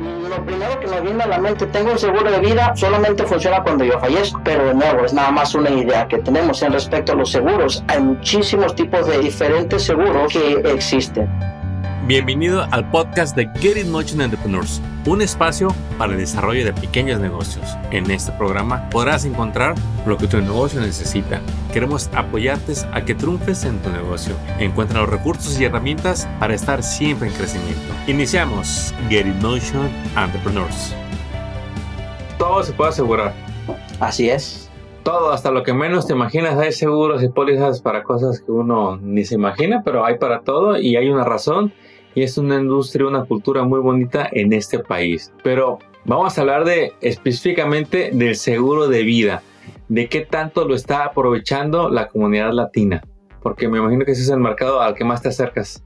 Lo primero que me viene a la mente, tengo un seguro de vida, solamente funciona cuando yo fallezco, pero de nuevo, es nada más una idea que tenemos en respecto a los seguros. Hay muchísimos tipos de diferentes seguros que existen. Bienvenido al podcast de Get It Motion Entrepreneurs, un espacio para el desarrollo de pequeños negocios. En este programa podrás encontrar lo que tu negocio necesita. Queremos apoyarte a que triunfes en tu negocio. Encuentra los recursos y herramientas para estar siempre en crecimiento. Iniciamos Get It Motion Entrepreneurs. Todo se puede asegurar. Así es. Todo, hasta lo que menos te imaginas, hay seguros y pólizas para cosas que uno ni se imagina, pero hay para todo y hay una razón y es una industria, una cultura muy bonita en este país. Pero vamos a hablar de específicamente del seguro de vida, de qué tanto lo está aprovechando la comunidad latina, porque me imagino que ese es el mercado al que más te acercas.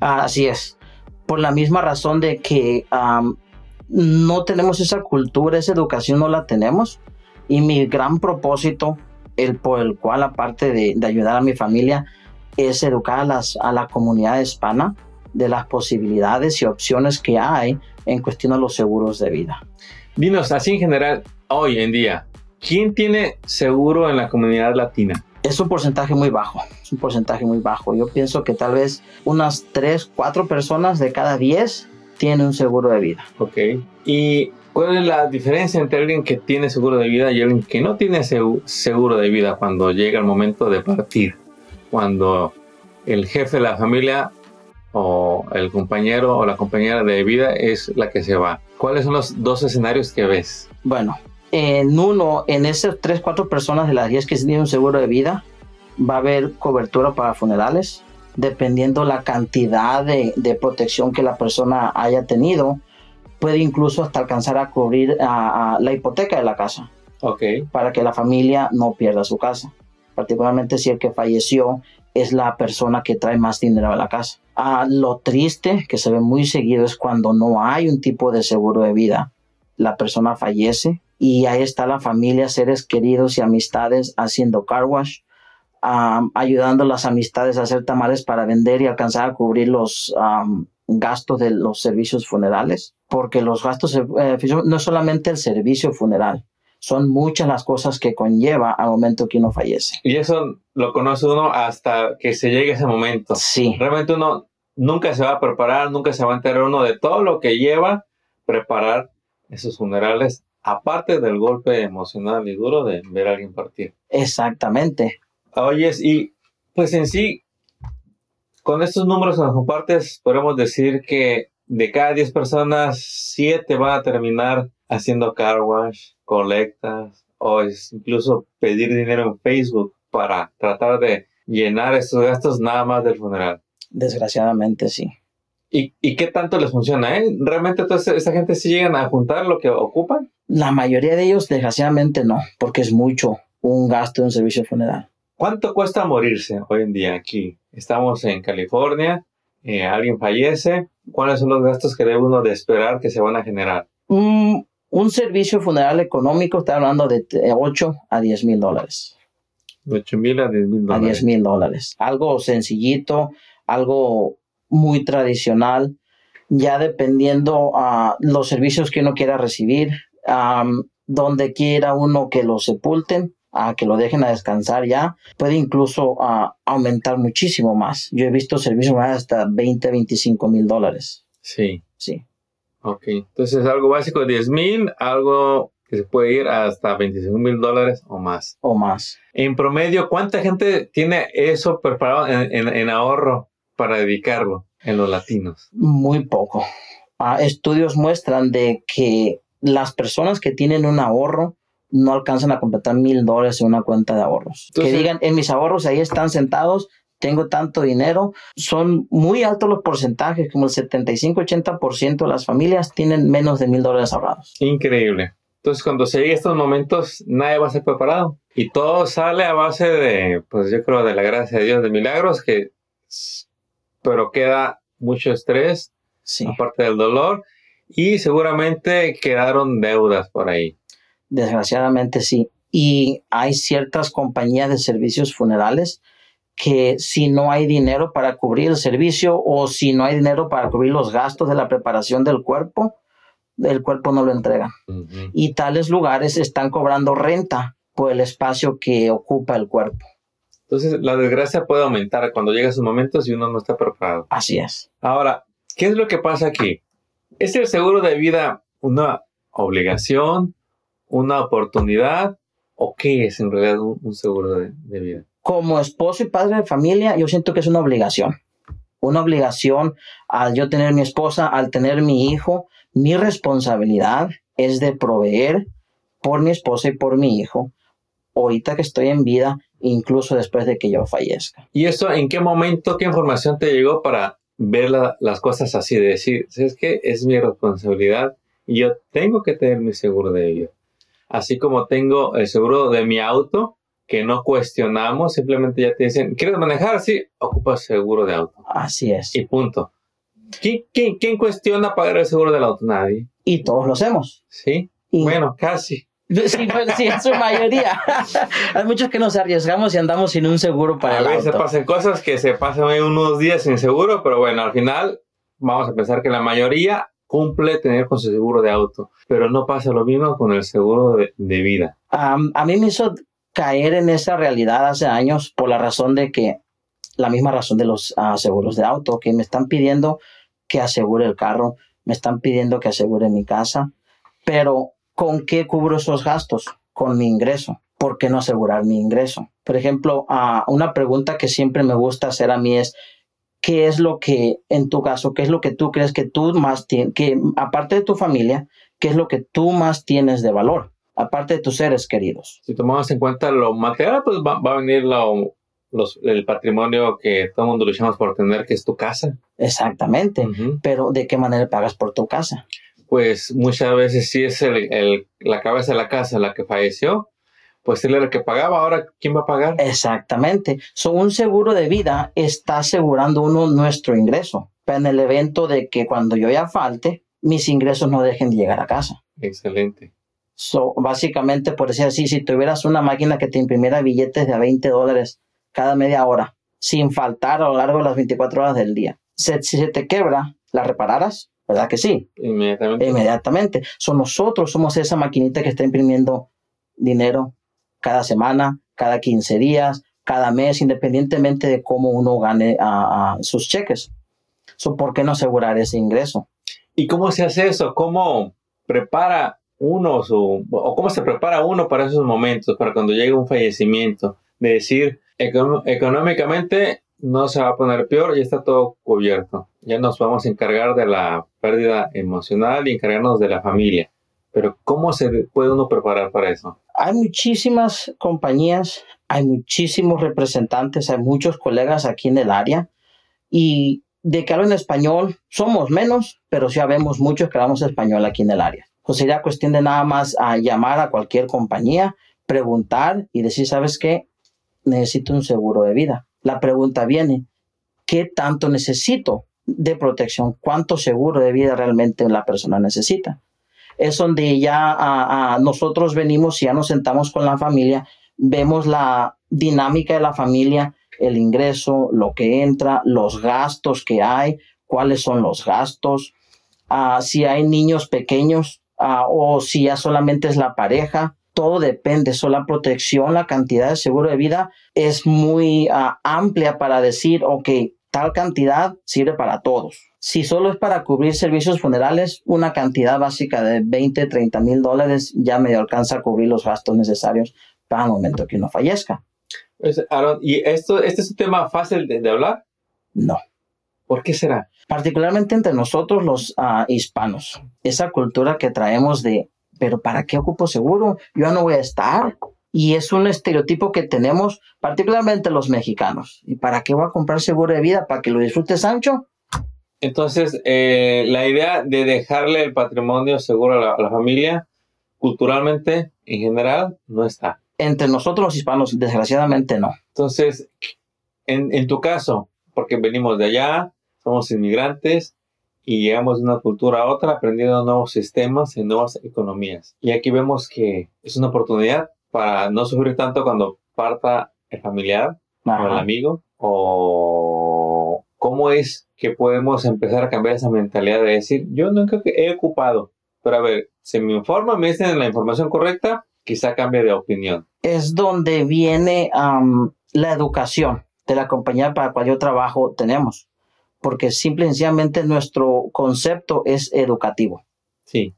Así es, por la misma razón de que no tenemos esa cultura, esa educación no la tenemos y mi gran propósito, el por el cual aparte de, ayudar a mi familia, es educar a, la comunidad hispana de las posibilidades y opciones que hay en cuestión a los seguros de vida. Dinos, así en general, hoy en día, ¿quién tiene seguro en la comunidad latina? Es un porcentaje muy bajo, es un porcentaje muy bajo. Yo pienso que tal vez unas 3, 4 personas de cada 10 tienen un seguro de vida. Ok. ¿Y cuál es la diferencia entre alguien que tiene seguro de vida y alguien que no tiene seguro de vida cuando llega el momento de partir? Cuando el jefe de la familia o el compañero o la compañera de vida es la que se va. ¿Cuáles son los dos escenarios que ves? Bueno, en uno, en esas tres, cuatro personas de las 10 que tienen un seguro de vida, va a haber cobertura para funerales, dependiendo la cantidad de, protección que la persona haya tenido, puede incluso hasta alcanzar a cubrir a, la hipoteca de la casa. Ok. Para que la familia no pierda su casa. Particularmente si el que falleció es la persona que trae más dinero a la casa. Lo triste que se ve muy seguido es cuando no hay un tipo de seguro de vida. La persona fallece y ahí está la familia, seres queridos y amistades haciendo car wash, ayudando a las amistades a hacer tamales para vender y alcanzar a cubrir los gastos de los servicios funerales, porque los gastos eh, no solamente el servicio funeral, son muchas las cosas que conlleva al momento que uno fallece. Y eso lo conoce uno hasta que se llegue ese momento. Sí. Realmente uno nunca se va a preparar, nunca se va a enterar uno de todo lo que lleva preparar esos funerales, aparte del golpe emocional y duro de ver a alguien partir. Exactamente. Oyes, y pues en sí, con estos números que nos compartes, podemos decir que de cada 10 personas, 7 van a terminar haciendo car wash, colectas o incluso pedir dinero en Facebook para tratar de llenar estos gastos nada más del funeral. Desgraciadamente sí. ¿Y, y qué tanto les funciona? Eh? ¿Realmente toda esa gente sí llegan a juntar lo que ocupan? La mayoría de ellos desgraciadamente no, porque es mucho un gasto de un servicio funeral. ¿Cuánto cuesta morirse hoy en día aquí? Estamos en California, eh, alguien fallece, ¿cuáles son los gastos que debe uno de esperar que se van a generar? Un, un servicio funeral económico está hablando de 8 a 10 mil dólares. 8 mil a 10 mil dólares. A 10 mil dólares. Algo sencillito, algo muy tradicional, ya dependiendo a los servicios que uno quiera recibir, donde quiera uno que lo sepulten, a que lo dejen a descansar ya, puede incluso aumentar muchísimo más. Yo he visto servicios hasta 20, 25 mil dólares. Sí. Sí. Ok, entonces algo básico de 10 mil, algo que se puede ir hasta 25 mil dólares o más. O más. En promedio, ¿cuánta gente tiene eso preparado en, ahorro para dedicarlo en los latinos? Muy poco. Ah, estudios muestran de que las personas que tienen un ahorro no alcanzan a completar mil dólares en una cuenta de ahorros. que digan, en mis ahorros ahí están sentados tengo tanto dinero. Son muy altos los porcentajes, como el 75-80% de las familias tienen menos de mil dólares ahorrados. Increíble. Entonces, cuando se llegue a estos momentos, nadie va a ser preparado. Y todo sale a base de, pues yo creo, de la gracia de Dios, de milagros, que, pero queda mucho estrés, sí. aparte del dolor, y seguramente quedaron deudas por ahí. Desgraciadamente sí. Y hay ciertas compañías de servicios funerales que si no hay dinero para cubrir el servicio o si no hay dinero para cubrir los gastos de la preparación del cuerpo, el cuerpo no lo entrega. Y tales lugares están cobrando renta por el espacio que ocupa el cuerpo. Entonces, la desgracia puede aumentar cuando llega su momento si uno no está preparado. Así es. Ahora, ¿qué es lo que pasa aquí? ¿Es el seguro de vida una obligación, una oportunidad o qué es en realidad un, seguro de, de vida? Como esposo y padre de familia, yo siento que es una obligación. Una obligación al yo tener mi esposa, al tener mi hijo, mi responsabilidad es de proveer por mi esposa y por mi hijo, ahorita que estoy en vida, incluso después de que yo fallezca. ¿Y eso en qué momento, qué información te llegó para ver las cosas así, de decir, es que es mi responsabilidad y yo tengo que tener mi seguro de vida? Así como tengo el seguro de mi auto, que no cuestionamos, simplemente ya te dicen, ¿quieres manejar? Sí, ocupas seguro de auto. Así es. Y punto. ¿Quién, cuestiona pagar el seguro del auto? Nadie. Y todos lo hacemos. Sí. Bueno, casi. Sí, sí, en su mayoría. Hay muchos que nos arriesgamos y andamos sin un seguro para a el auto. A veces pasan cosas que se pasan unos días sin seguro, pero bueno, al final vamos a pensar que la mayoría cumple tener con su seguro de auto, pero no pasa lo mismo con el seguro de, vida. a mí me hizo caer en esa realidad hace años por la razón de que, la misma razón de los ah, seguros de auto, que me están pidiendo que asegure el carro, me están pidiendo que asegure mi casa, pero ¿con qué cubro esos gastos? Con mi ingreso. ¿Por qué no asegurar mi ingreso? Por ejemplo, uh, una pregunta que siempre me gusta hacer a mí es, ¿qué es lo que, en tu caso, qué es lo que tú crees que tú más tienes, que aparte de tu familia, qué es lo que tú más tienes de valor? Aparte de tus seres queridos. Si tomamos en cuenta lo material, pues va, a venir lo, el patrimonio que todo el mundo luchamos por tener, que es tu casa. Exactamente. Pero ¿de qué manera pagas por tu casa? Pues muchas veces sí es el, la cabeza de la casa la que falleció, pues él era el que pagaba, ahora ¿quién va a pagar? Exactamente. So, un seguro de vida está asegurando uno nuestro ingreso, en el evento de que cuando yo ya falte, mis ingresos no dejen de llegar a casa. Excelente. So, básicamente, por decir así, si tuvieras una máquina que te imprimiera billetes de 20 dólares cada media hora, sin faltar a lo largo de las 24 horas del día. Si, se te quebra, ¿la repararás? ¿Verdad que sí? Inmediatamente. Inmediatamente. nosotros somos esa maquinita que está imprimiendo dinero cada semana, cada 15 días, cada mes, independientemente de cómo uno gane sus cheques. ¿Por qué no asegurar ese ingreso? ¿Y cómo se hace eso? ¿Cómo prepara uno su, o cómo se prepara uno para esos momentos, para cuando llegue un fallecimiento? De decir, económicamente no se va a poner peor, ya está todo cubierto. Ya nos vamos a encargar de la pérdida emocional y encargarnos de la familia. Pero ¿cómo se puede uno preparar para eso? Hay muchísimas compañías, hay muchísimos representantes, hay muchos colegas aquí en el área y de que hablan español somos menos, pero sí habemos muchos que hablamos español aquí en el área. Pues sería cuestión de nada más llamar a cualquier compañía, preguntar y decir, ¿sabes qué? necesito un seguro de vida. La pregunta viene, ¿qué tanto necesito de protección? ¿Cuánto seguro de vida realmente la persona necesita? Es donde ya nosotros venimos y ya nos sentamos con la familia, vemos la dinámica de la familia, el ingreso, lo que entra, los gastos que hay, cuáles son los gastos, ah, si hay niños pequeños ah, o si ya solamente es la pareja, todo depende, so la protección, la cantidad de seguro de vida es muy ah, amplia para decir, ok, tal cantidad sirve para todos. Si solo es para cubrir servicios funerales, una cantidad básica de 20, 30 mil dólares ya me alcanza a cubrir los gastos necesarios para el momento que uno fallezca. Pues, ¿y esto, este es un tema fácil de, hablar? No. ¿Por qué será? Particularmente entre nosotros los ah, hispanos. Esa cultura que traemos de pero ¿para qué ocupo seguro? Yo no voy a estar. Y es un estereotipo que tenemos, particularmente los mexicanos. ¿Y para qué voy a comprar seguro de vida? ¿Para que lo disfrute Sancho? Entonces, eh, la idea de dejarle el patrimonio seguro a la, familia, culturalmente, en general, no está. Entre nosotros los hispanos, desgraciadamente no. Entonces, en, en tu caso, porque venimos de allá, somos inmigrantes, y llegamos de una cultura a otra aprendiendo nuevos sistemas y nuevas economías. Y aquí vemos que es una oportunidad para no sufrir tanto cuando parta el familiar o el amigo o cómo es que podemos empezar a cambiar esa mentalidad de decir yo nunca he ocupado pero a ver, se me informa, me dicen la información correcta, quizá cambie de opinión. Es donde viene la educación de la compañía para la cual yo trabajo tenemos, porque simple y sencillamente nuestro concepto es educativo. Sí.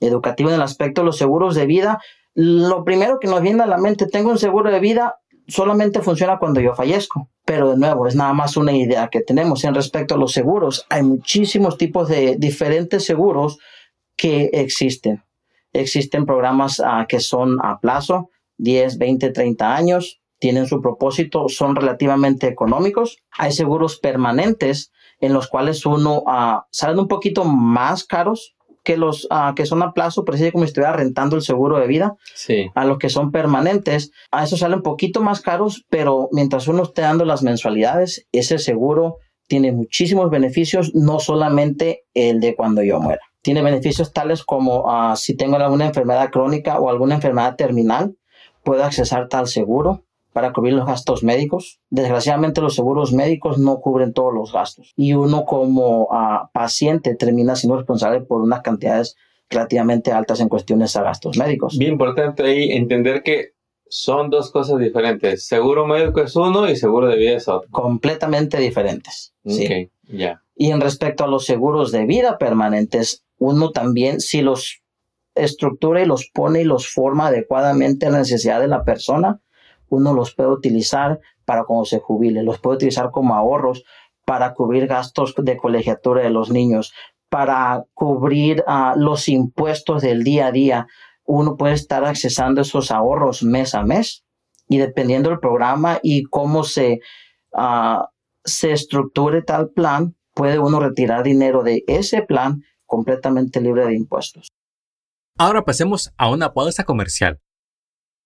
Educativo en el aspecto de los seguros de vida. Lo primero que nos viene a la mente, tengo un seguro de vida, solamente funciona cuando yo fallezco. Pero de nuevo, es nada más una idea que tenemos en respecto a los seguros. Hay muchísimos tipos de diferentes seguros que existen. Existen programas ah, que son a plazo, 10, 20, 30 años, tienen su propósito, son relativamente económicos. Hay seguros permanentes en los cuales uno uh, salen un poquito más caros que los uh, que son a plazo, precisamente como si estuviera rentando el seguro de vida. Sí. A los que son permanentes, a eso salen un poquito más caros, pero mientras uno esté dando las mensualidades, ese seguro tiene muchísimos beneficios, no solamente el de cuando yo muera. Tiene beneficios tales como uh, si tengo alguna enfermedad crónica o alguna enfermedad terminal, puedo accesar tal seguro para cubrir los gastos médicos. Desgraciadamente los seguros médicos no cubren todos los gastos y uno como uh, paciente termina siendo responsable por unas cantidades relativamente altas en cuestiones a gastos médicos. Bien importante ahí entender que son dos cosas diferentes. Seguro médico es uno y seguro de vida es otro. Completamente diferentes. sí. ya. Y en respecto a los seguros de vida permanentes, uno también, si los estructura y los pone y los forma adecuadamente a la necesidad de la persona, uno los puede utilizar para cuando se jubile, los puede utilizar como ahorros para cubrir gastos de colegiatura de los niños, para cubrir uh, los impuestos del día a día. Uno puede estar accesando esos ahorros mes a mes y dependiendo del programa y cómo se, uh, se estructure tal plan, puede uno retirar dinero de ese plan completamente libre de impuestos. Ahora pasemos a una pausa comercial.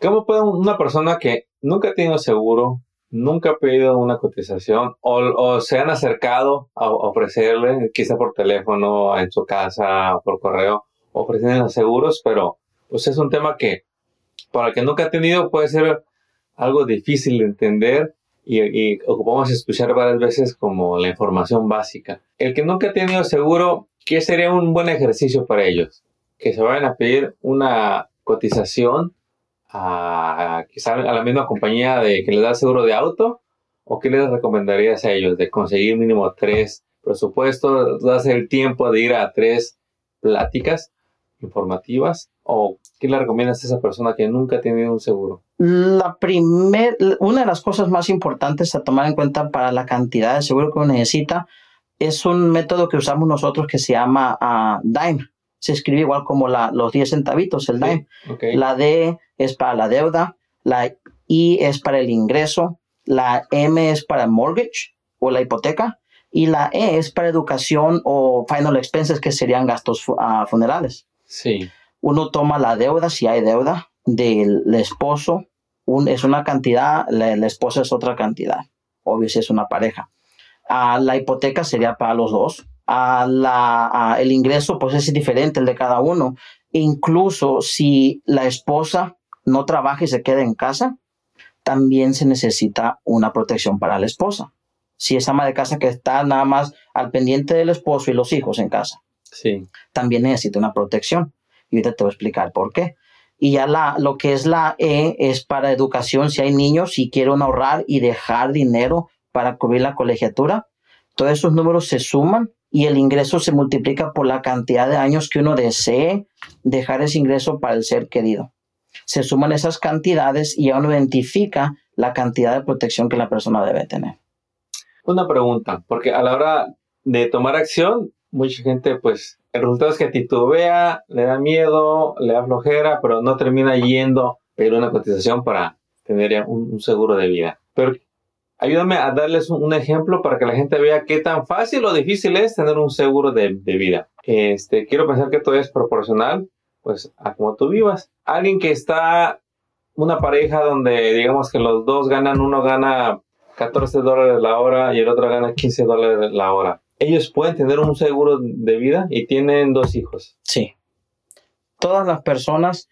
¿Cómo puede una persona que nunca ha tenido seguro, nunca ha pedido una cotización o, se han acercado a ofrecerle, quizá por teléfono, en su casa, o por correo, ofreciendo seguros, pero pues es un tema que para el que nunca ha tenido puede ser algo difícil de entender y, ocupamos escuchar varias veces como la información básica. El que nunca ha tenido seguro, ¿qué sería un buen ejercicio para ellos? Que se vayan a pedir una cotización a, quizá a la misma compañía de que les da seguro de auto o qué les recomendarías a ellos de conseguir mínimo tres presupuestos, darse el tiempo de ir a tres pláticas informativas o qué le recomiendas a esa persona que nunca ha tenido un seguro? La primer, una de las cosas más importantes a tomar en cuenta para la cantidad de seguro que uno necesita es un método que usamos nosotros que se llama uh, DIME. Se escribe igual como la, los 10 centavitos, el DIME. La D es para la deuda, la I es para el ingreso, la M es para mortgage o la hipoteca y la E es para educación o final expenses que serían gastos uh, funerales. Sí. Uno toma la deuda, si hay deuda, del esposo, es una cantidad, la, esposa es otra cantidad, obvio si es una pareja. a la hipoteca sería para los dos. A la, el ingreso, pues es diferente el de cada uno. incluso si la esposa no trabaja y se queda en casa, también se necesita una protección para la esposa. Si es ama de casa que está nada más al pendiente del esposo y los hijos en casa sí. también necesita una protección. Y ahorita te voy a explicar por qué. Y ya la, lo que es la E es para educación. Si hay niños, si quieren ahorrar y dejar dinero para cubrir la colegiatura, todos esos números se suman y el ingreso se multiplica por la cantidad de años que uno desee dejar ese ingreso para el ser querido. Se suman esas cantidades y ya uno identifica la cantidad de protección que la persona debe tener. Una pregunta, porque a la hora de tomar acción, mucha gente, pues, el resultado es que titubea, le da miedo, le da flojera, pero no termina yendo a pedir una cotización para tener un, seguro de vida. Pero ayúdame a darles un, ejemplo para que la gente vea qué tan fácil o difícil es tener un seguro de, vida. este, quiero pensar que todo es proporcional, pues, a como tú vivas. Alguien que está, una pareja donde digamos que los dos ganan, uno gana 14 dólares la hora y el otro gana 15 dólares la hora. Ellos pueden tener un seguro de vida y tienen dos hijos. Sí. Todas las personas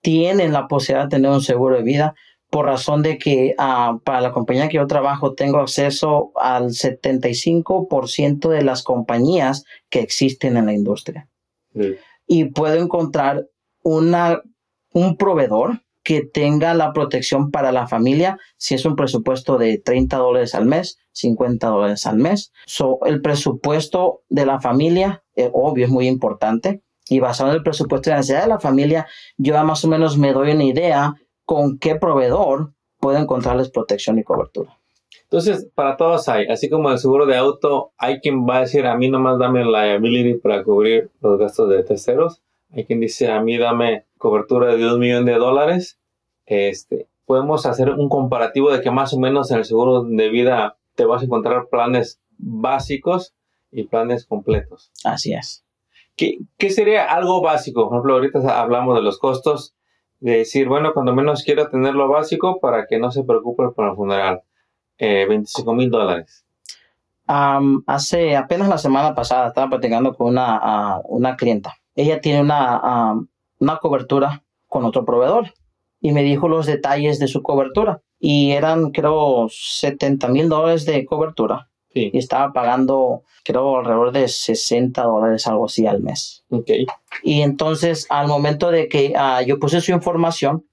tienen la posibilidad de tener un seguro de vida por razón de que ah, para la compañía que yo trabajo tengo acceso al 75% de las compañías que existen en la industria. Y puedo encontrar una, un proveedor que tenga la protección para la familia si es un presupuesto de 30 dólares al mes, 50 dólares al mes. So, el presupuesto de la familia, eh, obvio, es muy importante. Y basado en el presupuesto de la necesidad de la familia, yo más o menos me doy una idea con qué proveedor puedo encontrarles protección y cobertura. Entonces, para todos hay, así como el seguro de auto, hay quien va a decir, a mí nomás dame liability para cubrir los gastos de terceros. Hay quien dice, a mí dame cobertura de un millón de dólares. Este, podemos hacer un comparativo de que más o menos en el seguro de vida te vas a encontrar planes básicos y planes completos. Así es. ¿Qué, qué sería algo básico? Por ejemplo, ahorita hablamos de los costos de decir, bueno, cuando menos quiero tener lo básico para que no se preocupe por el funeral. 25 eh, mil dólares. hace apenas la semana pasada estaba platicando con una, una clienta. Ella tiene una, una cobertura con otro proveedor y me dijo los detalles de su cobertura. Y eran, creo, 70 mil dólares de cobertura. Y estaba pagando, creo, alrededor de 60 dólares, algo así al mes. Okay. Y entonces, al momento de que ah, yo puse su información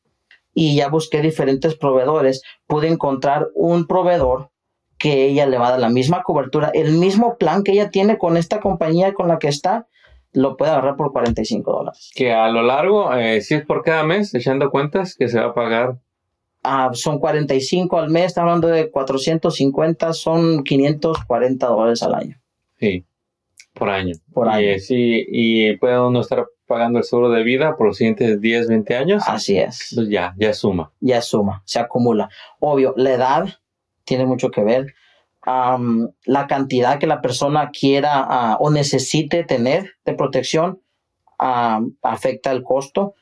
y ya busqué diferentes proveedores, pude encontrar un proveedor que ella le va a dar la misma cobertura, el mismo plan que ella tiene con esta compañía con la que está, lo puede agarrar por 45 dólares. Que a lo largo, eh, si es por cada mes, echando cuentas, que se va a pagar Ah, son 45 al mes, está hablando de 450, son 540 dólares al año. Sí, por año. Por año. Y, sí, y puede uno estar pagando el seguro de vida por los siguientes 10, 20 años. Así es. Entonces ya, ya suma. Ya suma, se acumula. Obvio, la edad tiene mucho que ver. la cantidad que la persona quiera ah, o necesite tener de protección afecta el costo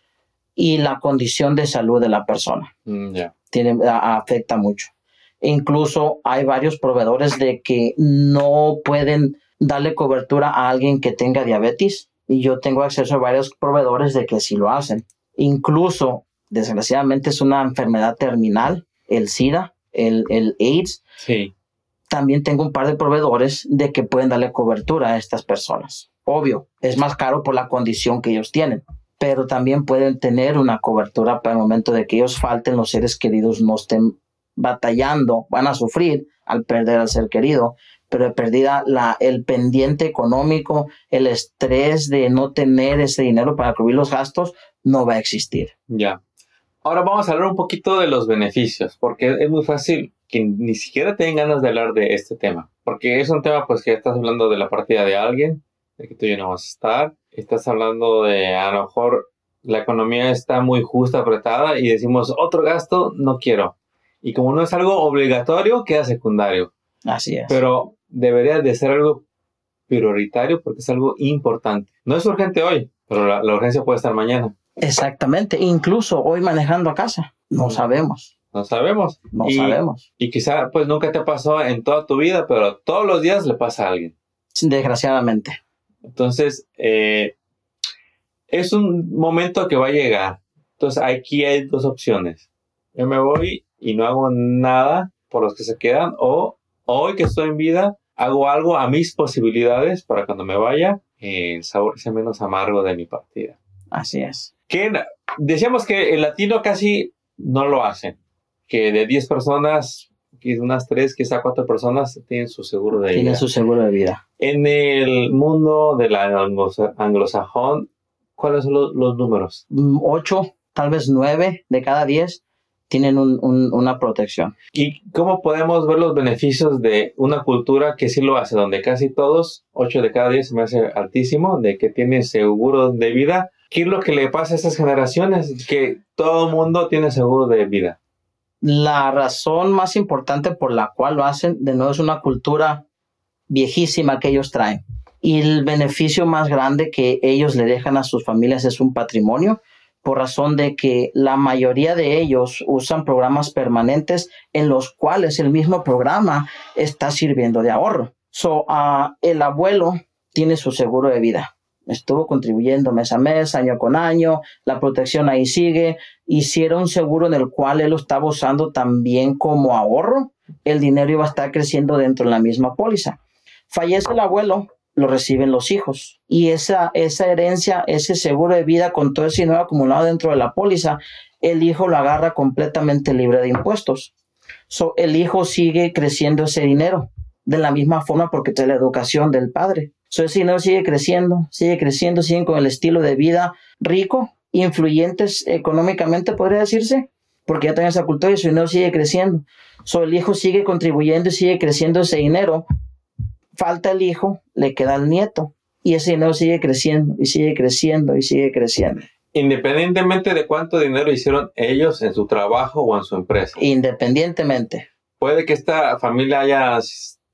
y la condición de salud de la persona. Mm, Tiene, afecta mucho. incluso hay varios proveedores de que no pueden darle cobertura a alguien que tenga diabetes y yo tengo acceso a varios proveedores de que sí lo hacen. Incluso, desgraciadamente, es una enfermedad terminal, el SIDA, el, el AIDS. Sí. También tengo un par de proveedores de que pueden darle cobertura a estas personas. Obvio, es más caro por la condición que ellos tienen pero también pueden tener una cobertura para el momento de que ellos falten, los seres queridos no estén batallando, van a sufrir al perder al ser querido, pero perdida la, el pendiente económico, el estrés de no tener ese dinero para cubrir los gastos, no va a existir. Ya. Ahora vamos a hablar un poquito de los beneficios, porque es muy fácil que ni siquiera tengan ganas de hablar de este tema, porque es un tema pues que estás hablando de la partida de alguien, de que tú ya no vas a estar, estás hablando de a lo mejor la economía está muy justa, apretada y decimos otro gasto, no quiero. Y como no es algo obligatorio, queda secundario. Así es. Pero debería de ser algo prioritario porque es algo importante. No es urgente hoy, pero la, urgencia puede estar mañana. Exactamente, incluso hoy manejando a casa, no sabemos. No sabemos. No sabemos. Y quizá pues nunca te pasó en toda tu vida, pero todos los días le pasa a alguien. Desgraciadamente. Entonces, eh, es un momento que va a llegar. Entonces, aquí hay dos opciones. Yo me voy y no hago nada por los que se quedan o hoy que estoy en vida, hago algo a mis posibilidades para cuando me vaya, el sabor sea menos amargo de mi partida. Así es. Que decíamos que el latino casi no lo hace. Que de 10 personas, unas 3, quizá 4 personas tienen su seguro de vida. Tienen su seguro de vida. En el mundo del anglosajón, ¿cuáles son los, números? Mm, ocho, tal vez nueve de cada diez tienen una protección. ¿Y cómo podemos ver los beneficios de una cultura que sí lo hace, donde casi todos, ocho de cada diez, se me hace altísimo, de que tiene seguro de vida? ¿Qué es lo que le pasa a estas generaciones? Que todo el mundo tiene seguro de vida. La razón más importante por la cual lo hacen, de nuevo, es una cultura viejísima que ellos traen. y el beneficio más grande que ellos le dejan a sus familias es un patrimonio por razón de que la mayoría de ellos usan programas permanentes en los cuales el mismo programa está sirviendo de ahorro. So, uh, el abuelo tiene su seguro de vida. Estuvo contribuyendo mes a mes, año con año, la protección ahí sigue. Hicieron un seguro en el cual él lo estaba usando también como ahorro. El dinero iba a estar creciendo dentro de la misma póliza. Fallece el abuelo, lo reciben los hijos. Y esa, esa herencia, ese seguro de vida con todo ese dinero acumulado dentro de la póliza, el hijo lo agarra completamente libre de impuestos. So, el hijo sigue creciendo ese dinero de la misma forma porque es la educación del padre. So, ese dinero sigue creciendo, sigue creciendo, siguen con el estilo de vida rico, influyentes económicamente, podría decirse, porque ya tienen esa cultura y su dinero sigue creciendo. So, el hijo sigue contribuyendo y sigue creciendo ese dinero falta el hijo, le queda el nieto. Y ese dinero sigue creciendo y sigue creciendo y sigue creciendo. Independientemente de cuánto dinero hicieron ellos en su trabajo o en su empresa. Independientemente. Puede que esta familia haya,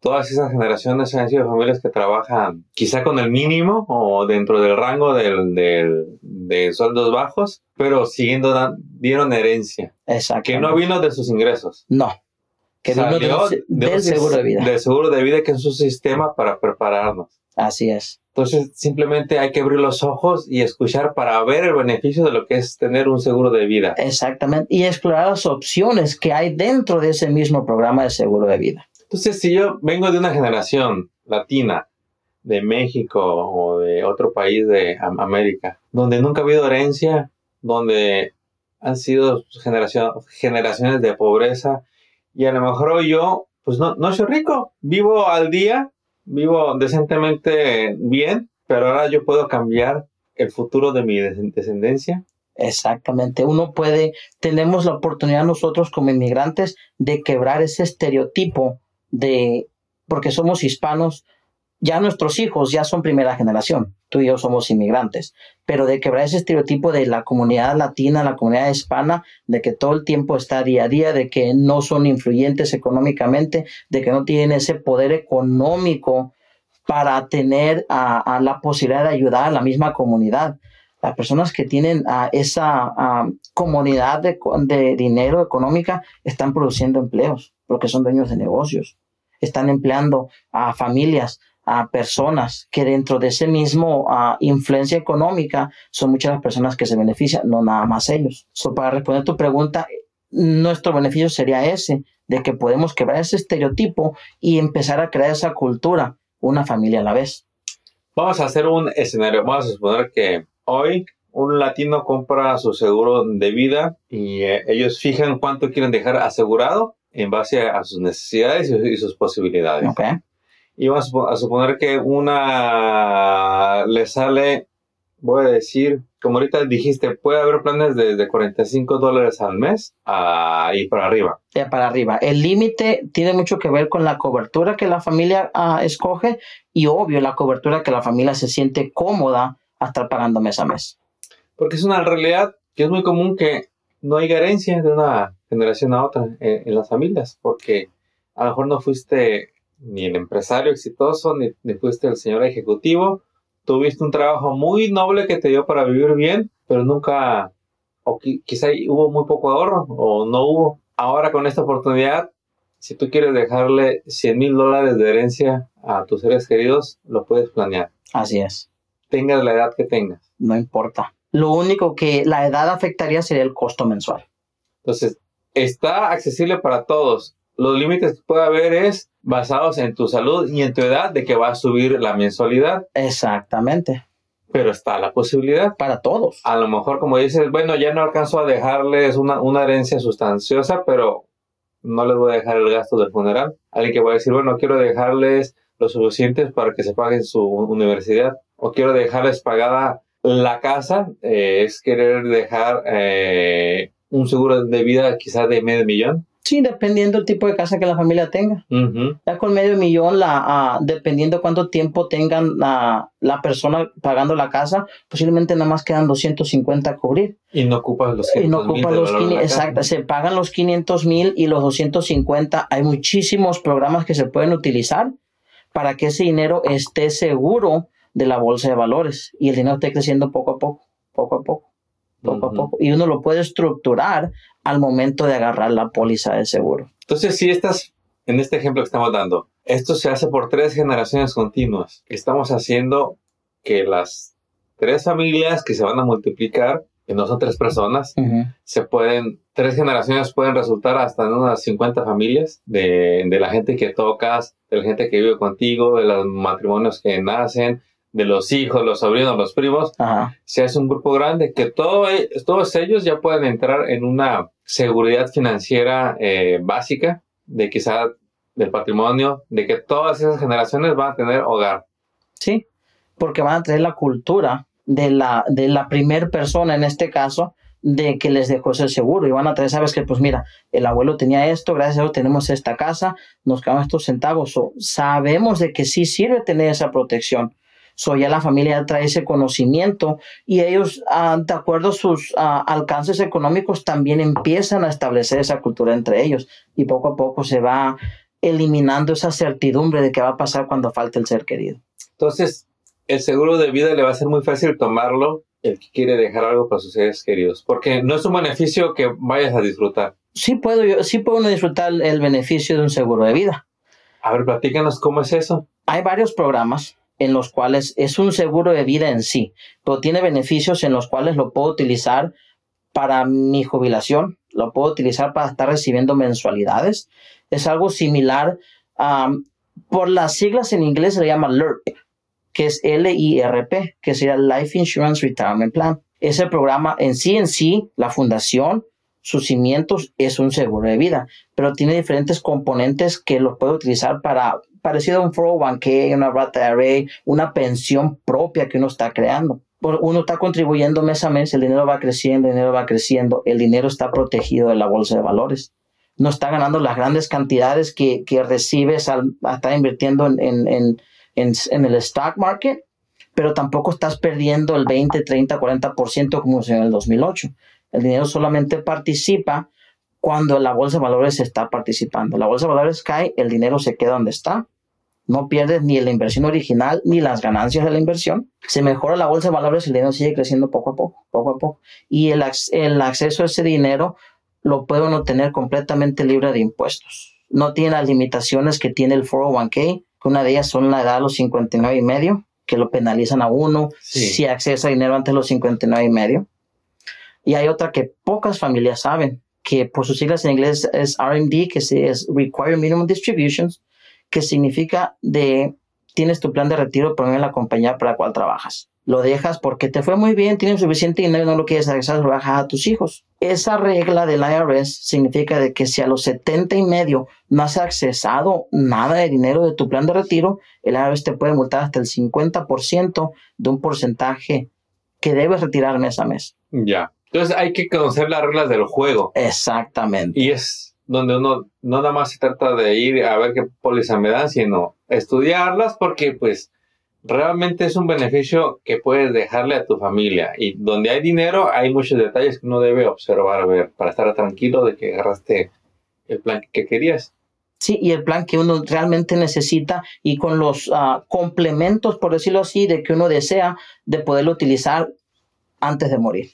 todas esas generaciones han sido familias que trabajan quizá con el mínimo o dentro del rango del, de sueldos bajos, pero siguiendo dieron herencia. Exacto. Que no vino de sus ingresos. No que Salió del, seguro de vida. Del seguro de vida, que es un sistema para prepararnos. Así es. Entonces, simplemente hay que abrir los ojos y escuchar para ver el beneficio de lo que es tener un seguro de vida. Exactamente. Y explorar las opciones que hay dentro de ese mismo programa de seguro de vida. Entonces, si yo vengo de una generación latina, de México o de otro país de América, donde nunca ha habido herencia, donde han sido generaciones de pobreza, y a lo mejor yo, pues no soy rico, vivo al día, vivo decentemente bien, pero ahora yo puedo cambiar el futuro de mi descendencia. Exactamente, uno puede, tenemos la oportunidad nosotros como inmigrantes de quebrar ese estereotipo de, porque somos hispanos, ya nuestros hijos ya son primera generación, tú y yo somos inmigrantes, pero de quebrar ese estereotipo de la comunidad latina, la comunidad hispana, de que todo el tiempo está día a día, de que no son influyentes económicamente, de que no tienen ese poder económico para tener a, la posibilidad de ayudar a la misma comunidad. Las personas que tienen a esa comunidad de, de dinero económica están produciendo empleos porque son dueños de negocios, están empleando a familias, a personas que dentro de ese mismo uh, influencia económica son muchas las personas que se benefician, no nada más ellos. para responder tu pregunta, nuestro beneficio sería ese, de que podemos quebrar ese estereotipo y empezar a crear esa cultura, una familia a la vez. Vamos a hacer un escenario. Vamos a suponer que hoy un latino compra su seguro de vida y eh, ellos fijan cuánto quieren dejar asegurado en base a, sus necesidades y, sus posibilidades. Okay y vamos a suponer que una le sale, voy a decir, como ahorita dijiste, puede haber planes de, 45 dólares al mes uh, y para arriba. Ya para arriba. El límite tiene mucho que ver con la cobertura que la familia ah, escoge y obvio la cobertura que la familia se siente cómoda a estar pagando mes a mes. Porque es una realidad que es muy común que no hay herencia de una generación a otra en, en las familias, porque a lo mejor no fuiste ni el empresario exitoso, ni, fuiste el señor ejecutivo. Tuviste un trabajo muy noble que te dio para vivir bien, pero nunca, o quizá hubo muy poco ahorro, o no hubo. Ahora con esta oportunidad, si tú quieres dejarle 100 mil dólares de herencia a tus seres queridos, lo puedes planear. Así es. Tengas la edad que tengas. No importa. Lo único que la edad afectaría sería el costo mensual. Entonces, está accesible para todos. Los límites que puede haber es basados en tu salud y en tu edad de que va a subir la mensualidad. Exactamente. Pero está la posibilidad. Para todos. A lo mejor, como dices, bueno, ya no alcanzo a dejarles una, una herencia sustanciosa, pero no les voy a dejar el gasto del funeral. Alguien que va a decir, bueno, quiero dejarles lo suficiente para que se paguen su universidad. O quiero dejarles pagada la casa. Eh, es querer dejar eh, un seguro de vida quizás de medio millón. Sí, dependiendo del tipo de casa que la familia tenga. Ya con medio millón, la, ah, dependiendo cuánto tiempo tengan la, la, persona pagando la casa, posiblemente nada más quedan 250 a cubrir. Y no ocupan los 500 y no ocupan los 500, Exacto, se pagan los 500 mil y los 250. Hay muchísimos programas que se pueden utilizar para que ese dinero esté seguro de la bolsa de valores y el dinero esté creciendo poco a poco, poco a poco, poco a poco. Y uno lo puede estructurar al momento de agarrar la póliza de seguro. Entonces, si estás en este ejemplo que estamos dando, esto se hace por tres generaciones continuas. Estamos haciendo que las tres familias que se van a multiplicar, que no son tres personas, se pueden, tres generaciones pueden resultar hasta en unas 50 familias de, de la gente que tocas, de la gente que vive contigo, de los matrimonios que nacen, de los hijos, los sobrinos, los primos, se hace un grupo grande que todo, e, todos ellos ya pueden entrar en una seguridad financiera eh, básica de quizá del patrimonio, de que todas esas generaciones van a tener hogar. Sí, porque van a traer la cultura de la, de la primer persona en este caso, de que les dejó ese seguro. Y van a traer, sabes que pues mira, el abuelo tenía esto, gracias a Dios tenemos esta casa, nos quedamos estos centavos, o sabemos de que sí sirve tener esa protección So ya la familia trae ese conocimiento y ellos, ah, de acuerdo a sus ah, alcances económicos, también empiezan a establecer esa cultura entre ellos y poco a poco se va eliminando esa certidumbre de qué va a pasar cuando falte el ser querido. Entonces, el seguro de vida le va a ser muy fácil tomarlo el que quiere dejar algo para sus seres queridos, porque no es un beneficio que vayas a disfrutar. Sí puedo, yo, sí puedo disfrutar el beneficio de un seguro de vida. A ver, platícanos cómo es eso. Hay varios programas en los cuales es un seguro de vida en sí, pero tiene beneficios en los cuales lo puedo utilizar para mi jubilación, lo puedo utilizar para estar recibiendo mensualidades. Es algo similar, por las siglas en inglés se le llama LIRP, que es L-I-R-P, que sería Life Insurance Retirement Plan. Ese programa en sí, en sí, la fundación, sus cimientos es un seguro de vida, pero tiene diferentes componentes que lo puedo utilizar para parecido a un 401k, una rata array, una pensión propia que uno está creando. Uno está contribuyendo mes a mes, el dinero va creciendo, el dinero va creciendo, el dinero está protegido de la bolsa de valores. No está ganando las grandes cantidades que, que recibes al estar invirtiendo en, en, en, en, el stock market, pero tampoco estás perdiendo el 20, 30, 40% como en el 2008. El dinero solamente participa cuando la bolsa de valores está participando. La bolsa de valores cae, el dinero se queda donde está. No pierdes ni la inversión original ni las ganancias de la inversión. Se mejora la bolsa de valores, el dinero sigue creciendo poco a poco, poco a poco. Y el, el acceso a ese dinero lo pueden obtener completamente libre de impuestos. No tiene las limitaciones que tiene el 401k, que una de ellas son la edad de los 59 y medio, que lo penalizan a uno si accesa dinero antes de los 59 y medio. Y hay otra que pocas familias saben, que por sus siglas en inglés es RMD, que es Required Minimum Distributions, que significa de tienes tu plan de retiro pero en la compañía para la cual trabajas. Lo dejas porque te fue muy bien, tienes suficiente dinero y no lo quieres regresar, lo bajas a tus hijos. Esa regla del IRS significa de que si a los 70 y medio no has accesado nada de dinero de tu plan de retiro, el IRS te puede multar hasta el 50% de un porcentaje que debes retirar mes a mes. Ya. Entonces hay que conocer las reglas del juego. Exactamente. Y es donde uno no nada más se trata de ir a ver qué póliza me dan, sino estudiarlas porque pues realmente es un beneficio que puedes dejarle a tu familia. Y donde hay dinero hay muchos detalles que uno debe observar, ver, para estar tranquilo de que agarraste el plan que querías. Sí, y el plan que uno realmente necesita y con los ah, complementos, por decirlo así, de que uno desea de poderlo utilizar antes de morir.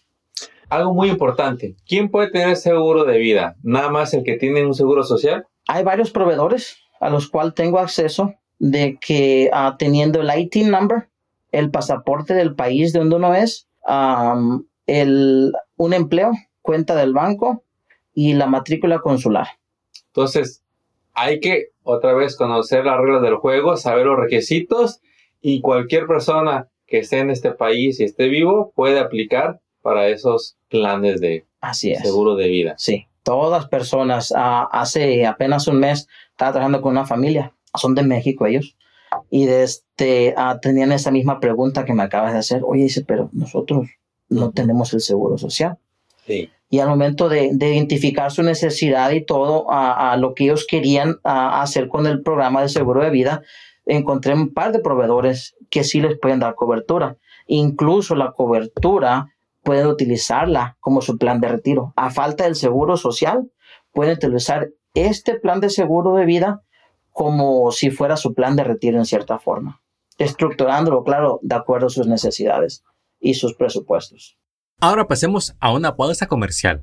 Algo muy importante, ¿quién puede tener seguro de vida? ¿Nada más el que tiene un seguro social? Hay varios proveedores a los cuales tengo acceso de que uh, teniendo el IT number, el pasaporte del país de donde uno es, el, un empleo, cuenta del banco y la matrícula consular. Entonces, hay que otra vez conocer las reglas del juego, saber los requisitos y cualquier persona que esté en este país y esté vivo puede aplicar para esos planes de seguro de vida. Sí, todas personas. Ah, hace apenas un mes estaba trabajando con una familia, son de México ellos, y desde, este, ah, tenían esa misma pregunta que me acabas de hacer. Oye, dice, pero nosotros no tenemos el seguro social. Sí. Y al momento de, identificar su necesidad y todo, a, lo que ellos querían hacer con el programa de seguro de vida, encontré un par de proveedores que sí les pueden dar cobertura. Incluso la cobertura pueden utilizarla como su plan de retiro. A falta del seguro social, pueden utilizar este plan de seguro de vida como si fuera su plan de retiro en cierta forma, estructurándolo, claro, de acuerdo a sus necesidades y sus presupuestos. Ahora pasemos a una pausa comercial.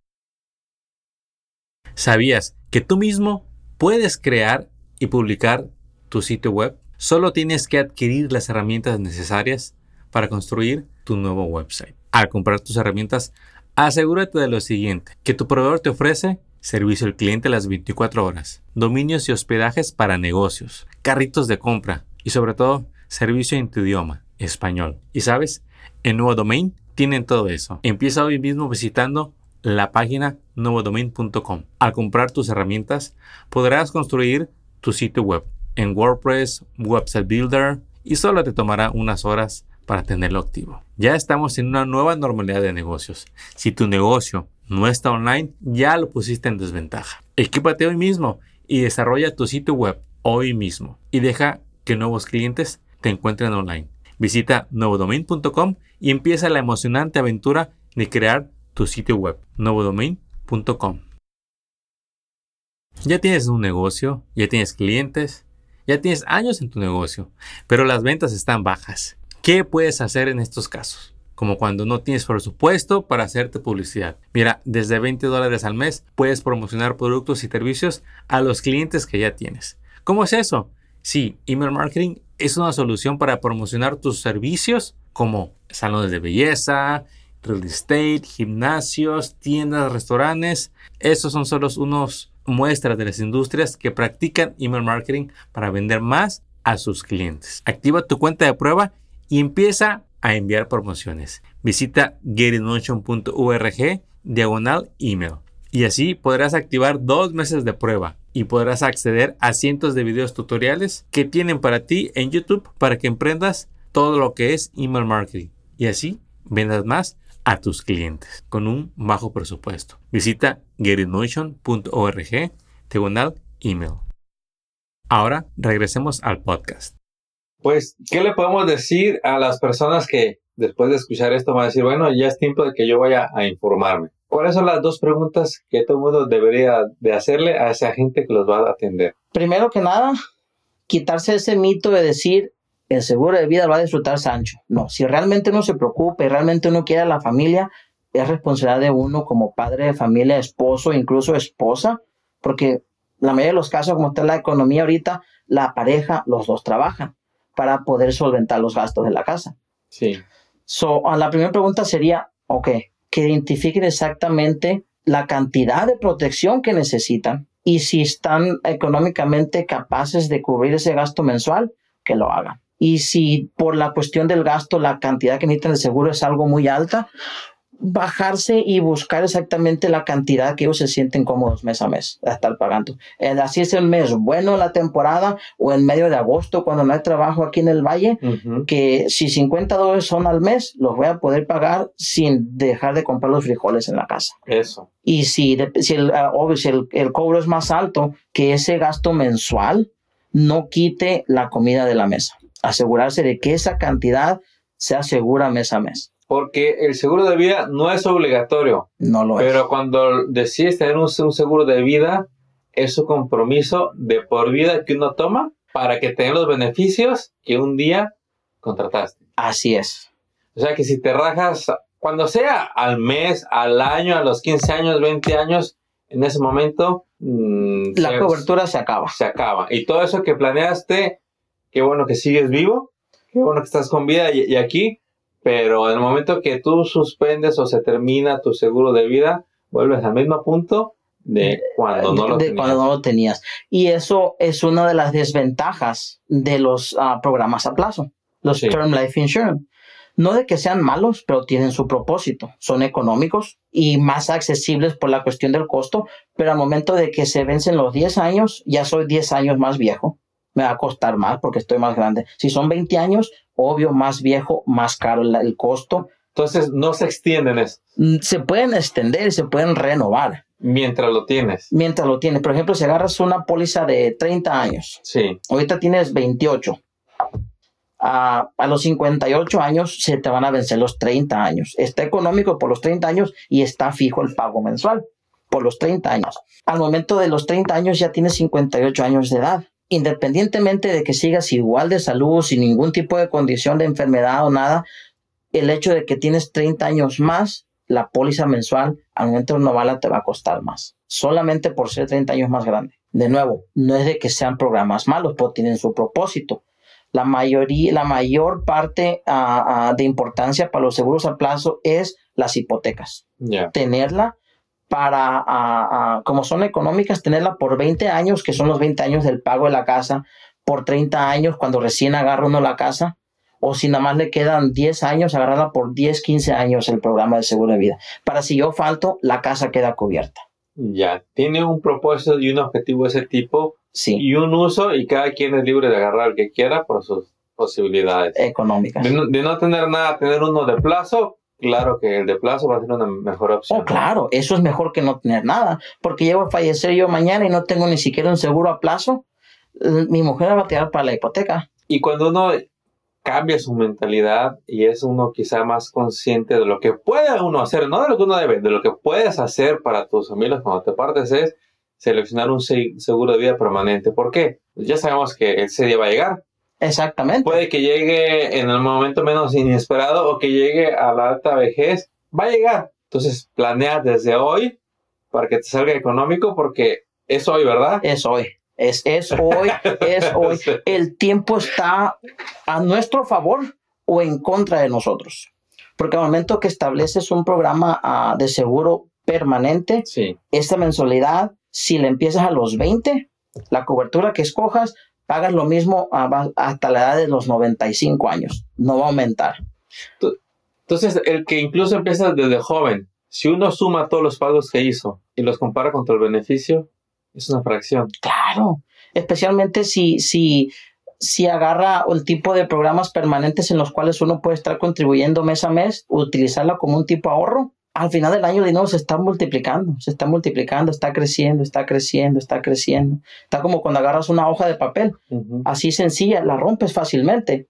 ¿Sabías que tú mismo puedes crear y publicar tu sitio web? Solo tienes que adquirir las herramientas necesarias para construir tu nuevo website. Al comprar tus herramientas, asegúrate de lo siguiente, que tu proveedor te ofrece servicio al cliente las 24 horas, dominios y hospedajes para negocios, carritos de compra y sobre todo servicio en tu idioma, español. Y sabes, en Nuevo Domain tienen todo eso. Empieza hoy mismo visitando la página nuevodomain.com. Al comprar tus herramientas, podrás construir tu sitio web en WordPress, Website Builder y solo te tomará unas horas para tenerlo activo. Ya estamos en una nueva normalidad de negocios. Si tu negocio no está online, ya lo pusiste en desventaja. Equípate hoy mismo y desarrolla tu sitio web hoy mismo y deja que nuevos clientes te encuentren online. Visita nuevodomain.com y empieza la emocionante aventura de crear tu sitio web, nuevodomain.com. Ya tienes un negocio, ya tienes clientes, ya tienes años en tu negocio, pero las ventas están bajas. ¿Qué puedes hacer en estos casos? como cuando no tienes presupuesto para hacerte publicidad. Mira, desde 20 dólares al mes puedes promocionar productos y servicios a los clientes que ya tienes. ¿Cómo es eso? Sí, email marketing es una solución para promocionar tus servicios como salones de belleza, real estate, gimnasios, tiendas, restaurantes. Esos son solo unos muestras de las industrias que practican email marketing para vender más a sus clientes. Activa tu cuenta de prueba y empieza a enviar promociones. Visita getinmotion.org diagonal email y así podrás activar dos meses de prueba y podrás acceder a cientos de videos tutoriales que tienen para ti en YouTube para que emprendas todo lo que es email marketing y así vendas más a tus clientes con un bajo presupuesto. Visita getinmotion.org diagonal email. Ahora regresemos al podcast. Pues, ¿qué le podemos decir a las personas que después de escuchar esto van a decir, bueno, ya es tiempo de que yo vaya a informarme? ¿Cuáles son las dos preguntas que todo mundo debería de hacerle a esa gente que los va a atender? Primero que nada, quitarse ese mito de decir el seguro de vida va a disfrutar Sancho. No, si realmente uno se preocupa y realmente uno quiere a la familia, es responsabilidad de uno como padre de familia, esposo, incluso esposa, porque la mayoría de los casos, como está la economía ahorita, la pareja, los dos trabajan para poder solventar los gastos de la casa. Sí. So, la primera pregunta sería, ok, que identifiquen exactamente la cantidad de protección que necesitan y si están económicamente capaces de cubrir ese gasto mensual, que lo hagan. Y si por la cuestión del gasto la cantidad que necesitan de seguro es algo muy alta, bajarse y buscar exactamente la cantidad que ellos se sienten cómodos mes a mes a estar pagando. así es el mes bueno la temporada o en medio de agosto cuando no hay trabajo aquí en el valle, que si 50 dólares son al mes, los voy a poder pagar sin dejar de comprar los frijoles en la casa. Eso. Y si, si, el, ah, si el, el cobro es más alto, que ese gasto mensual no quite la comida de la mesa. Asegurarse de que esa cantidad sea segura mes a mes porque el seguro de vida no es obligatorio. No lo es. Pero cuando decides tener un, seguro de vida, es un compromiso de por vida que uno toma para que tenga los beneficios que un día contrataste. Así es. O sea que si te rajas, cuando sea al mes, al año, a los 15 años, 20 años, en ese momento... Mm, la cobertura se acaba. Se acaba. Y todo eso que planeaste, qué bueno que sigues vivo, qué bueno que estás con vida y aquí, pero en el momento que tú suspendes o se termina tu seguro de vida, vuelves al mismo punto de cuando no, lo, tenías. Cuando no lo tenías. Y eso es una de las desventajas de los ah, programas a plazo, los Term Life Insurance. No de que sean malos, pero tienen su propósito. Son económicos y más accesibles por la cuestión del costo, pero al momento de que se vencen los 10 años, ya soy 10 años más viejo me va a costar más porque estoy más grande. Si son 20 años, obvio, más viejo, más caro el, costo. Entonces, no se extienden eso. Mm, se pueden extender y se pueden renovar. Mientras lo tienes. Mientras lo tienes. Por ejemplo, si agarras una póliza de 30 años. Sí. Ahorita tienes 28. A, a, los 58 años se te van a vencer los 30 años. Está económico por los 30 años y está fijo el pago mensual por los 30 años. Al momento de los 30 años ya tienes 58 años de edad independientemente de que sigas igual de salud, sin ningún tipo de condición de enfermedad o nada, el hecho de que tienes 30 años más, la póliza mensual al momento renovarla te va a costar más, solamente por ser 30 años más grande. De nuevo, no es de que sean programas malos, pero tienen su propósito. La mayoría, la mayor parte ah, ah, de importancia para los seguros a plazo es las hipotecas. Tenerla para, como son económicas, tenerla por 20 años, que son los 20 años del pago de la casa, por 30 años cuando recién agarra uno la casa, o si nada más le quedan 10 años, agarrarla por 10, 15 años el programa de seguro de vida. Para si yo falto, la casa queda cubierta. Ya, tiene un propósito y un objetivo de ese tipo sí. y un uso y cada quien es libre de agarrar el que quiera por sus posibilidades económicas. De no, tener nada, tener uno de plazo, claro que el de plazo va a ser una mejor opción. Oh, claro, eso es mejor que no tener nada, porque llego a fallecer yo mañana y no tengo ni siquiera un seguro a plazo, mi mujer va a tirar para la hipoteca. Y cuando uno cambia su mentalidad y es uno quizá más consciente de lo que puede uno hacer, no de lo que uno debe, de lo que puedes hacer para tus familias cuando te partes es seleccionar un seguro de vida permanente. ¿Por qué? Pues ya sabemos que ese día va a llegar. Exactamente. Puede que llegue en el momento menos inesperado o que llegue a la alta vejez. Va a llegar. Entonces, planea desde hoy para que te salga económico porque es hoy, ¿verdad? Es hoy. Es, es hoy, es hoy. El tiempo está a nuestro favor o en contra de nosotros. Porque al momento que estableces un programa ah, de seguro permanente, esta mensualidad, si le empiezas a los 20, la cobertura que escojas, pagas lo mismo hasta la edad de los 95 años. No va a aumentar. Entonces, el que incluso empieza desde joven, si uno suma todos los pagos que hizo y los compara contra el beneficio, es una fracción. Claro, especialmente si, si, si agarra el tipo de programas permanentes en los cuales uno puede estar contribuyendo mes a mes, utilizarla como un tipo de ahorro. Al final del año el dinero se está multiplicando, se está multiplicando, está creciendo, está creciendo, está creciendo. Está como cuando agarras una hoja de papel, así sencilla, la rompes fácilmente.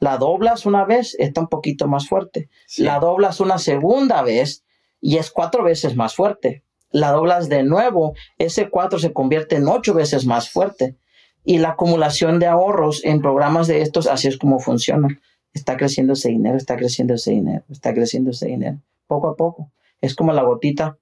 La doblas una vez, está un poquito más fuerte. La doblas una segunda vez y es cuatro veces más fuerte la doblas de nuevo, ese 4 se convierte en 8 veces más fuerte. Y la acumulación de ahorros en programas de estos, así es como funciona. Está creciendo ese dinero, está creciendo ese dinero, está creciendo ese dinero, poco a poco. Es como la gotita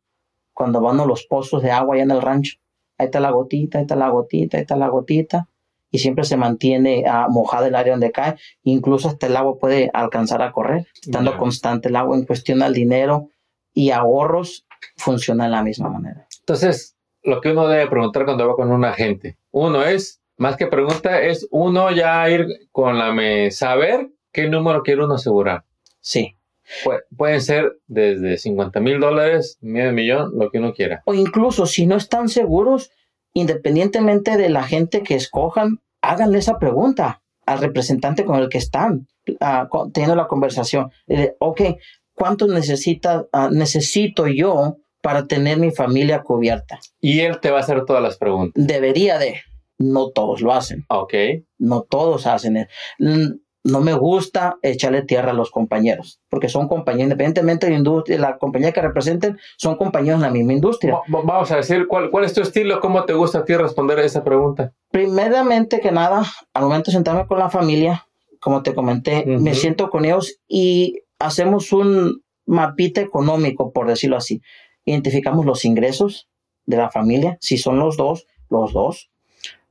cuando van a los pozos de agua allá en el rancho. Ahí está la gotita, ahí está la gotita, ahí está la gotita. Y siempre se mantiene ah, mojada el área donde cae. Incluso hasta el agua puede alcanzar a correr, estando constante el agua en cuestión al dinero y ahorros funciona de la misma manera. Entonces, lo que uno debe preguntar cuando va con un agente, uno es, más que pregunta, es uno ya ir con la me saber qué número quiere uno asegurar. Sí. Pueden ser desde 50 mil dólares, medio millón, lo que uno quiera. O incluso si no están seguros, independientemente de la gente que escojan, háganle esa pregunta al representante con el que están uh, teniendo la conversación. ok, ¿cuánto necesita, ah, necesito yo para tener mi familia cubierta? Y él te va a hacer todas las preguntas. Debería de. No todos lo hacen. Ok. No todos hacen. No me gusta echarle tierra a los compañeros, porque son compañeros, independientemente de la, industria, la compañía que representen, son compañeros en la misma industria. vamos a decir, ¿cuál, ¿cuál es tu estilo? ¿Cómo te gusta a ti responder a esa pregunta? Primeramente que nada, al momento de sentarme con la familia, como te comenté, me siento con ellos y hacemos un mapita económico, por decirlo así. Identificamos los ingresos de la familia, si son los dos, los dos.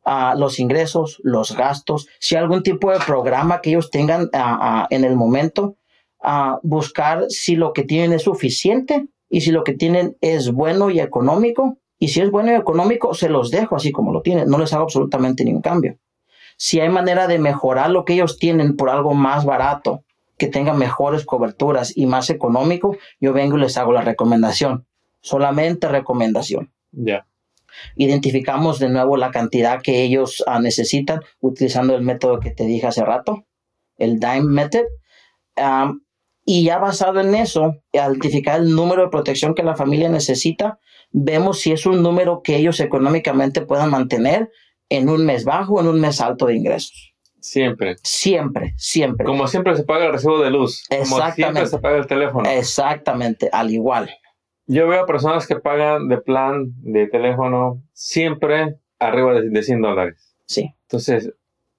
Uh, los ingresos, los gastos, si algún tipo de programa que ellos tengan en el momento, buscar si lo que tienen es suficiente y si lo que tienen es bueno y económico. Y si es bueno y económico, se los dejo así como lo tienen, no les hago absolutamente ningún cambio. Si hay manera de mejorar lo que ellos tienen por algo más barato que tenga mejores coberturas y más económico, yo vengo y les hago la recomendación. Solamente recomendación. Ya. Identificamos de nuevo la cantidad que ellos ah, necesitan utilizando el método que te dije hace rato, el DIME method. y ya basado en eso, identificar el número de protección que la familia necesita, vemos si es un número que ellos económicamente puedan mantener en un mes bajo o en un mes alto de ingresos. Siempre. Siempre, siempre. Como siempre se paga el recibo de luz. Como siempre se paga el teléfono. Exactamente, al igual. Yo veo personas que pagan de plan de teléfono siempre arriba de, 100 dólares. Sí. Entonces,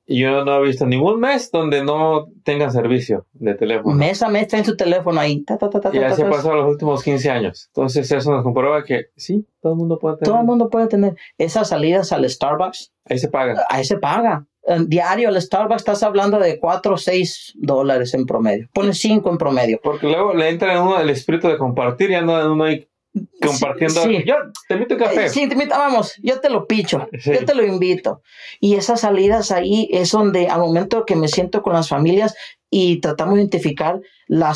yo no he visto ningún mes donde no tengan servicio de teléfono. Mes a mes traen su teléfono ahí. ta, ta, ta, ta, Y así ha pasado los últimos 15 años. Entonces, eso nos comprueba que sí, todo el mundo puede tener. Todo el mundo puede tener esas salidas al Starbucks. Ahí se paga. Ahí se paga. Diario al Starbucks estás hablando de 4 o 6 dólares en promedio. Pones 5 en promedio. Porque luego le entra en uno el espíritu de compartir y anda uno ahí compartiendo. Sí, sí. Yo te invito a café. Sí, te invito- vamos, yo te lo picho, Sí. yo te lo invito. Y esas salidas ahí es donde al momento que me siento con las familias y tratamos de identificar la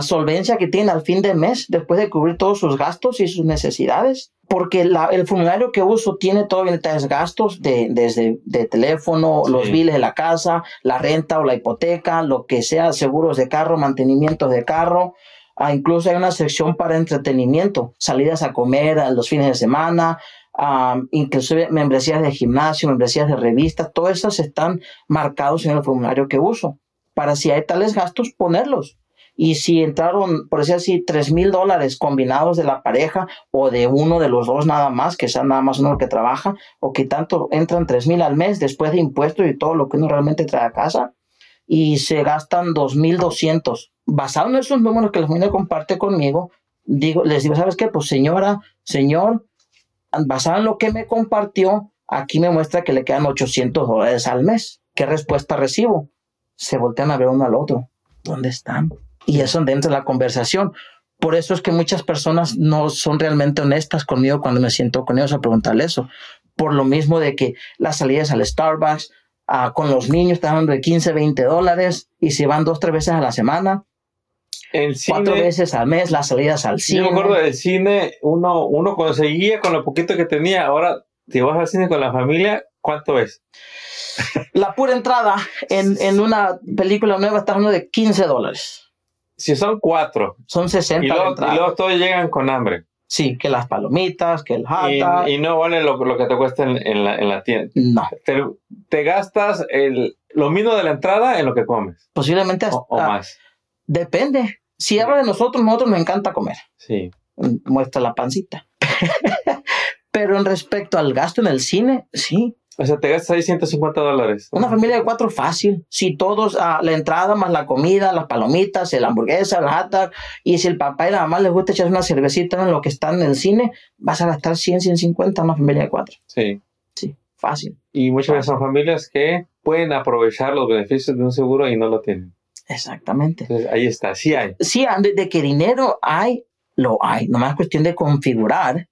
solvencia que tienen al fin del mes después de cubrir todos sus gastos y sus necesidades. Porque la- el formulario que uso tiene todavía detalles gastos de, desde de teléfono, Sí. los biles de la casa, la renta o la hipoteca, lo que sea, seguros de carro, mantenimiento de carro. Ah, incluso hay una sección para entretenimiento, salidas a comer a los fines de semana, ah, inclusive membresías de gimnasio, membresías de revistas, todas esas están marcados en el formulario que uso. Para si hay tales gastos, ponerlos. Y si entraron, por decir así, tres mil dólares combinados de la pareja o de uno de los dos nada más, que sea nada más uno que trabaja, o que tanto entran tres mil al mes después de impuestos y todo lo que uno realmente trae a casa, y se gastan 2.200. Basado en esos números que la familia comparte conmigo, digo, les digo, ¿sabes qué? Pues señora, señor, basado en lo que me compartió, aquí me muestra que le quedan 800 dólares al mes. ¿Qué respuesta recibo? Se voltean a ver uno al otro. ¿Dónde están? Y eso dentro de la conversación. Por eso es que muchas personas no son realmente honestas conmigo cuando me siento con ellos a preguntarle eso. Por lo mismo de que las salidas al Starbucks, ah, con los niños están dando de 15, 20 dólares y se van dos, tres veces a la semana, En cuatro veces al mes, las salidas al yo cine. me acuerdo del cine, uno, uno conseguía con lo poquito que tenía. Ahora, si vas al cine con la familia, ¿cuánto es? La pura entrada en, en una película nueva está hablando de 15 dólares. Si son cuatro. Son 60 Y luego, y luego todos llegan con hambre. Sí, que las palomitas, que el hot Y, no vale lo, lo que te cuesta en, en la, en la tienda. No, Te, te gastas el, lo mismo de la entrada en lo que comes. posiblemente hasta, O, o más. depende. Si habla de nosotros, nosotros nos encanta comer. Sí. Muestra la pancita. Pero en respecto al gasto en el cine, sí. O sea, te gastas ahí 150 dólares. Una familia de cuatro fácil. Si todos, ah, la entrada más la comida, las palomitas, el hamburguesa, el hot y si el papá y la mamá les gusta echar una cervecita en lo que están en el cine, vas a gastar 100, 150 en una familia de cuatro. Sí. Sí, fácil. Y muchas veces son familias que pueden aprovechar los beneficios de un seguro y no lo tienen. Exactamente. Entonces, ahí está, sí hay. Sí, de, de que dinero hay, lo hay. Nomás es cuestión de configurar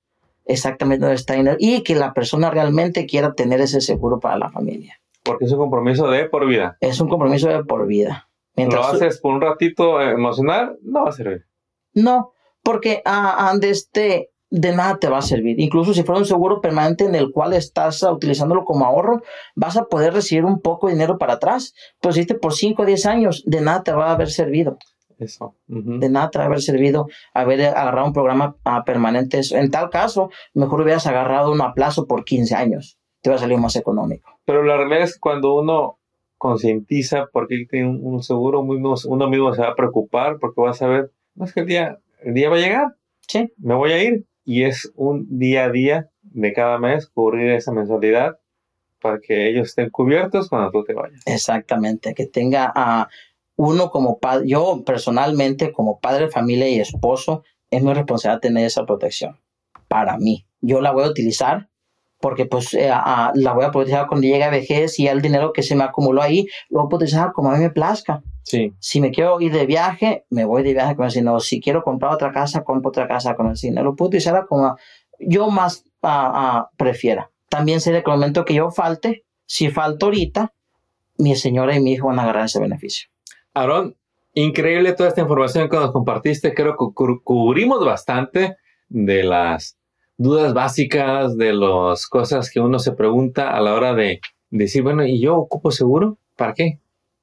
exactamente dónde está dinero y que la persona realmente quiera tener ese seguro para la familia. Porque es un compromiso de por vida. Es un compromiso de por vida. Lo Mientras haces por un ratito emocional, no va a servir. No, porque ah, ah, de, este, de nada te va a servir. Incluso si fuera un seguro permanente en el cual estás utilizándolo como ahorro, vas a poder recibir un poco de dinero para atrás. Pues hiciste por 5 o 10 años, de nada te va a haber servido. Eso. Ujú. De nada te va a haber servido haber agarrado un programa ah, permanente. En tal caso, mejor hubieras agarrado un aplazo por 15 años. Te va a salir más económico. Pero la realidad es que cuando uno concientiza por qué tiene un, un seguro, uno mismo, uno mismo se va a preocupar porque va a saber, no es que el día, el día va a llegar, Sí, me voy a ir. Y es un día a día de cada mes cubrir esa mensualidad para que ellos estén cubiertos cuando tú te vayas. exactamente. Que tenga a uno como padre, yo personalmente como padre de familia y esposo, es mi responsabilidad tener esa protección para mí. Yo la voy a utilizar porque pues eh, la voy a utilizar cuando llegue a vejez y el dinero que se me acumuló ahí lo voy a utilizar como a mí me plazca. Sí, Si me quiero ir de viaje, me voy de viaje con el dinero. Si quiero comprar otra casa, compro otra casa con el dinero. Lo puedo utilizar como yo más ah, prefiera. También sé que el momento que yo falte, si falto ahorita, mi señora y mi hijo van a agarrar ese beneficio. Aarón, increíble toda esta información que nos compartiste. Creo que cu- cubrimos bastante de las dudas básicas, de las cosas que uno se pregunta a la hora de decir, bueno, ¿y yo ocupo seguro? ¿Para qué?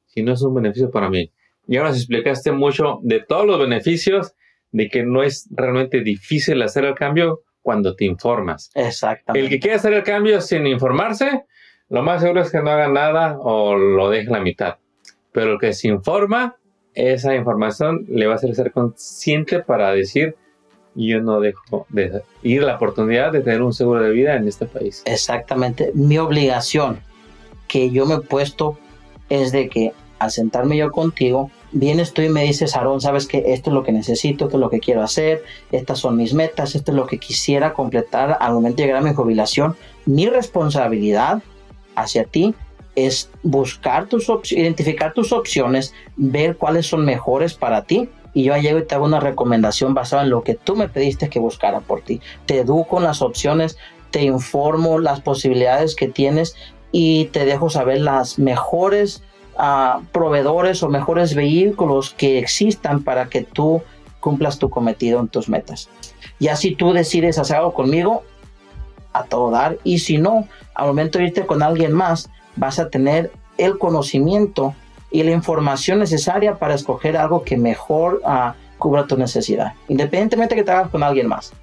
Si no es un beneficio para mí. Y ahora nos explicaste mucho de todos los beneficios, de que no es realmente difícil hacer el cambio cuando te informas. Exactamente. El que quiere hacer el cambio sin informarse, lo más seguro es que no haga nada o lo deje la mitad. Pero el que se informa, esa información le va a hacer ser consciente para decir, yo no dejo de ir la oportunidad de tener un seguro de vida en este país. Exactamente. Mi obligación, que yo me he puesto es de que al sentarme yo contigo, vienes tú y me dices, Aarón, sabes que esto es lo que necesito, esto es lo que quiero hacer, estas son mis metas, esto es lo que quisiera completar al momento de llegar a mi jubilación. Mi responsabilidad hacia ti es buscar tus identificar tus opciones, ver cuáles son mejores para ti. Y yo llego y te hago una recomendación basada en lo que tú me pediste que buscara por ti. Te educo en las opciones, te informo las posibilidades que tienes y te dejo saber las mejores uh, proveedores o mejores vehículos que existan para que tú cumplas tu cometido en tus metas. Y así tú decides hacer algo conmigo, a todo dar. Y si no, al momento de irte con alguien más, vas a tener el conocimiento y la información necesaria para escoger algo que mejor uh, cubra tu necesidad, independientemente que te hagas con alguien más.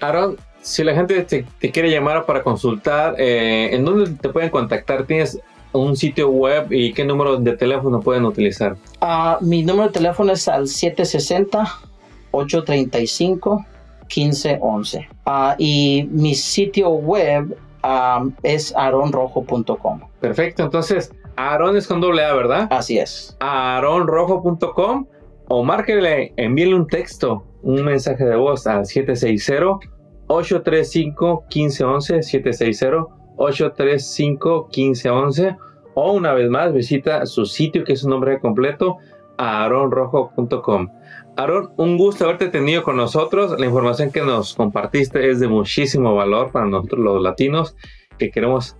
Aaron, si la gente te, quiere llamar para consultar, eh, ¿en dónde te pueden contactar? ¿Tienes un sitio web y qué número de teléfono pueden utilizar? Uh, mi número de teléfono es al 760-835-1511. Uh, y mi sitio web um, es aronrojo.com. Perfecto, entonces Aaron es con doble A, ¿verdad? Así es. aronrojo.com o márquele, envíele un texto, un mensaje de voz al 760 835 1511 760 835-1511 o una vez más visita su sitio que es su nombre completo aaronrojo.com. Aaron, un gusto haberte tenido con nosotros. La información que nos compartiste es de muchísimo valor para nosotros los latinos que queremos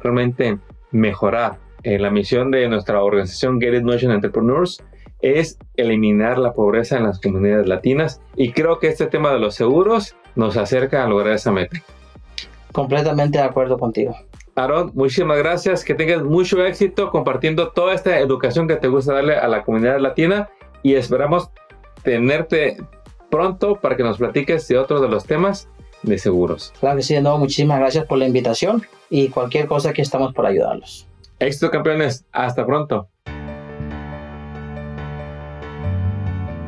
realmente mejorar. Eh, la misión de nuestra organización Get It Notion Entrepreneurs es eliminar la pobreza en las comunidades latinas y creo que este tema de los seguros nos acerca a lograr esa meta. Completamente de acuerdo contigo. Aaron, muchísimas gracias. Que tengas mucho éxito compartiendo toda esta educación que te gusta darle a la comunidad latina y esperamos tenerte pronto para que nos platiques de otro de los temas de seguros. Claro que sí, de nuevo, muchísimas gracias por la invitación y cualquier cosa que estamos por ayudarlos. Éxito, campeones. Hasta pronto.